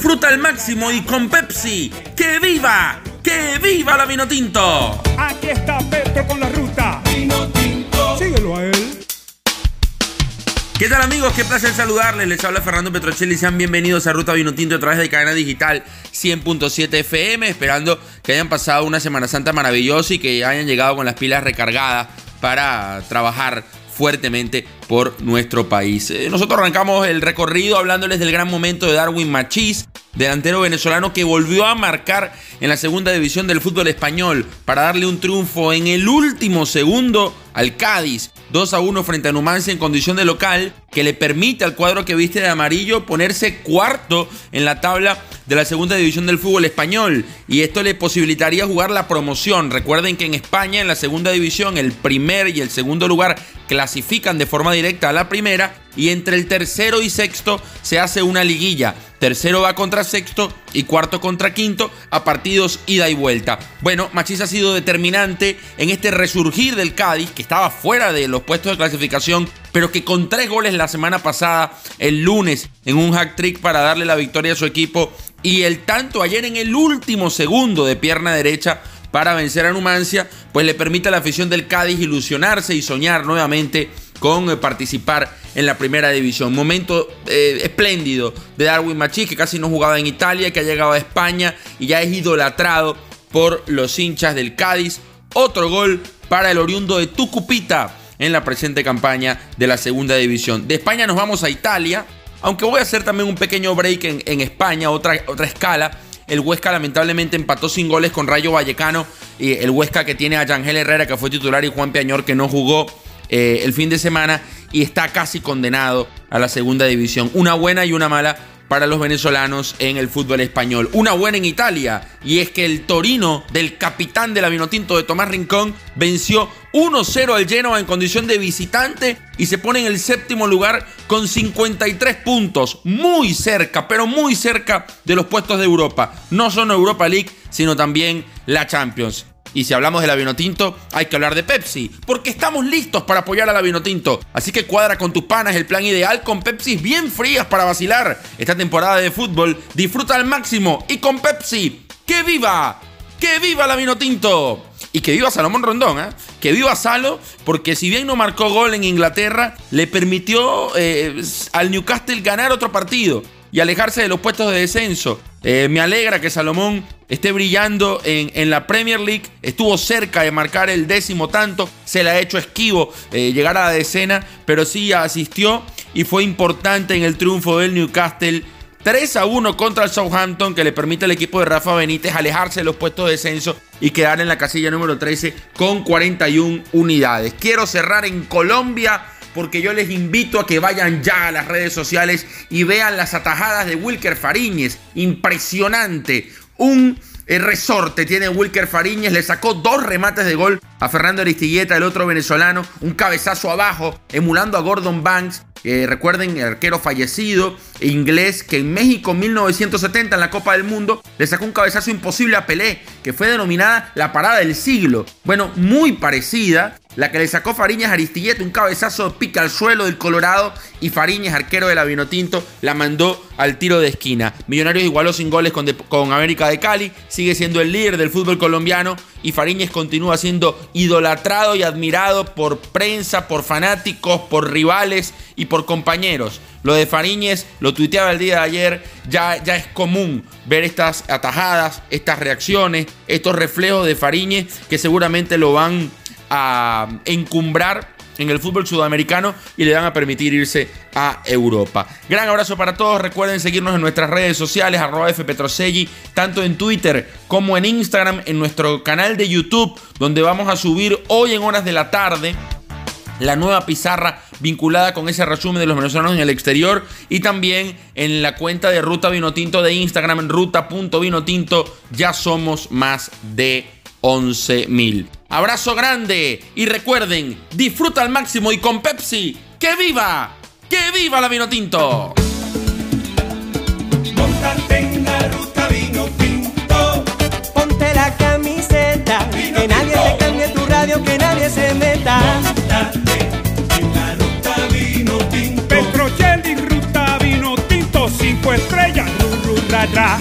Disfruta al máximo y con Pepsi. ¡Que viva! ¡Que viva la vino tinto! Aquí está Petro con la ruta. Vino tinto. Síguelo a él. ¿Qué tal amigos? Qué placer saludarles. Les habla Fernando Petrocelli. Sean bienvenidos a Ruta Vino Tinto a través de cadena digital 100.7 FM. Esperando que hayan pasado una Semana Santa maravillosa y que hayan llegado con las pilas recargadas para trabajar fuertemente por nuestro país. Eh, nosotros arrancamos el recorrido hablándoles del gran momento de Darwin Machís, delantero venezolano que volvió a marcar en la segunda división del fútbol español para darle un triunfo en el último segundo al Cádiz, 2 a 1 frente a Numancia en condición de local, que le permite al cuadro que viste de amarillo ponerse cuarto en la tabla de la segunda división del fútbol español y esto le posibilitaría jugar la promoción. Recuerden que en España en la segunda división el primer y el segundo lugar clasifican de forma directa a la primera y entre el tercero y sexto se hace una liguilla. Tercero va contra sexto y cuarto contra quinto a partidos ida y vuelta. Bueno, Machís ha sido determinante en este resurgir del Cádiz, que estaba fuera de los puestos de clasificación, pero que con tres goles la semana pasada, el lunes, en un hack trick para darle la victoria a su equipo, y el tanto ayer en el último segundo de pierna derecha para vencer a Numancia, pues le permite a la afición del Cádiz ilusionarse y soñar nuevamente con eh, participar en la primera división. Momento eh, espléndido de Darwin Machís, que casi no jugaba en Italia, que ha llegado a España y ya es idolatrado por los hinchas del Cádiz. Otro gol para el oriundo de Tucupita en la presente campaña de la segunda división. De España nos vamos a Italia, aunque voy a hacer también un pequeño break en, España, otra, otra escala. El Huesca lamentablemente empató sin goles con Rayo Vallecano. Y el Huesca que tiene a Yangel Herrera, que fue titular, y Juan Peañor, que no jugó. Eh, el fin de semana y está casi condenado a la segunda división. Una buena y una mala para los venezolanos en el fútbol español. Una buena en Italia y es que el Torino del capitán de la Vinotinto de Tomás Rincón venció 1-0 al Genoa en condición de visitante y se pone en el séptimo lugar con 53 puntos, muy cerca, pero muy cerca de los puestos de Europa. No solo Europa League, sino también la Champions. Y si hablamos de la Vinotinto, hay que hablar de Pepsi, porque estamos listos para apoyar a la. Así que cuadra con tus panas el plan ideal con Pepsi bien frías para vacilar. Esta temporada de fútbol disfruta al máximo y con Pepsi, ¡que viva! ¡Que viva la Vinotinto! Y que viva Salomón Rondón, ¿eh? que viva Salo, porque si bien no marcó gol en Inglaterra, le permitió eh, al Newcastle ganar otro partido y alejarse de los puestos de descenso. Eh, me alegra que Salomón esté brillando en, la Premier League. Estuvo cerca de marcar el décimo tanto. Se le ha hecho esquivo eh, llegar a la decena, pero sí asistió y fue importante en el triunfo del Newcastle. 3 a 1 contra el Southampton que le permite al equipo de Rafa Benítez alejarse de los puestos de descenso y quedar en la casilla número 13 con 41 unidades. Quiero cerrar en Colombia porque yo les invito a que vayan ya a las redes sociales y vean las atajadas de Wilker Fariñez. Impresionante. Un eh, resorte tiene Wilker Fariñez, le sacó dos remates de gol a Fernando Aristilleta, el otro venezolano, un cabezazo abajo, emulando a Gordon Banks. Eh, recuerden, el arquero fallecido, inglés, que en México 1970 en la Copa del Mundo le sacó un cabezazo imposible a Pelé, que fue denominada la parada del siglo. Bueno, muy parecida la que le sacó Fariñas Aristilleta, un cabezazo de pica al suelo del Colorado y Fariñas, arquero de la la mandó al tiro de esquina. Millonarios igualó sin goles con, con, América de Cali, sigue siendo el líder del fútbol colombiano y Fariñas continúa siendo idolatrado y admirado por prensa, por fanáticos, por rivales y por compañeros. Lo de Fariñez, lo tuiteaba el día de ayer, ya, ya es común ver estas atajadas, estas reacciones, estos reflejos de Fariñez que seguramente lo van a encumbrar en el fútbol sudamericano y le van a permitir irse a Europa. Gran abrazo para todos. Recuerden seguirnos en nuestras redes sociales, arroba fpetroselli, tanto en Twitter como en Instagram, en nuestro canal de YouTube, donde vamos a subir hoy en horas de la tarde la nueva pizarra vinculada con ese resumen de los venezolanos en el exterior y también en la cuenta de Ruta Vinotinto de Instagram, ruta.vinotinto, ya somos más de 11 mil. Abrazo grande y recuerden, disfruta al máximo y con Pepsi, ¡que viva! ¡Que viva la vino tinto! en la ruta vino tinto. Ponte la camiseta, que nadie te cambie tu radio, que nadie se meta. en la ruta vino tinto. Petro ruta vino tinto, cinco estrellas, atrás.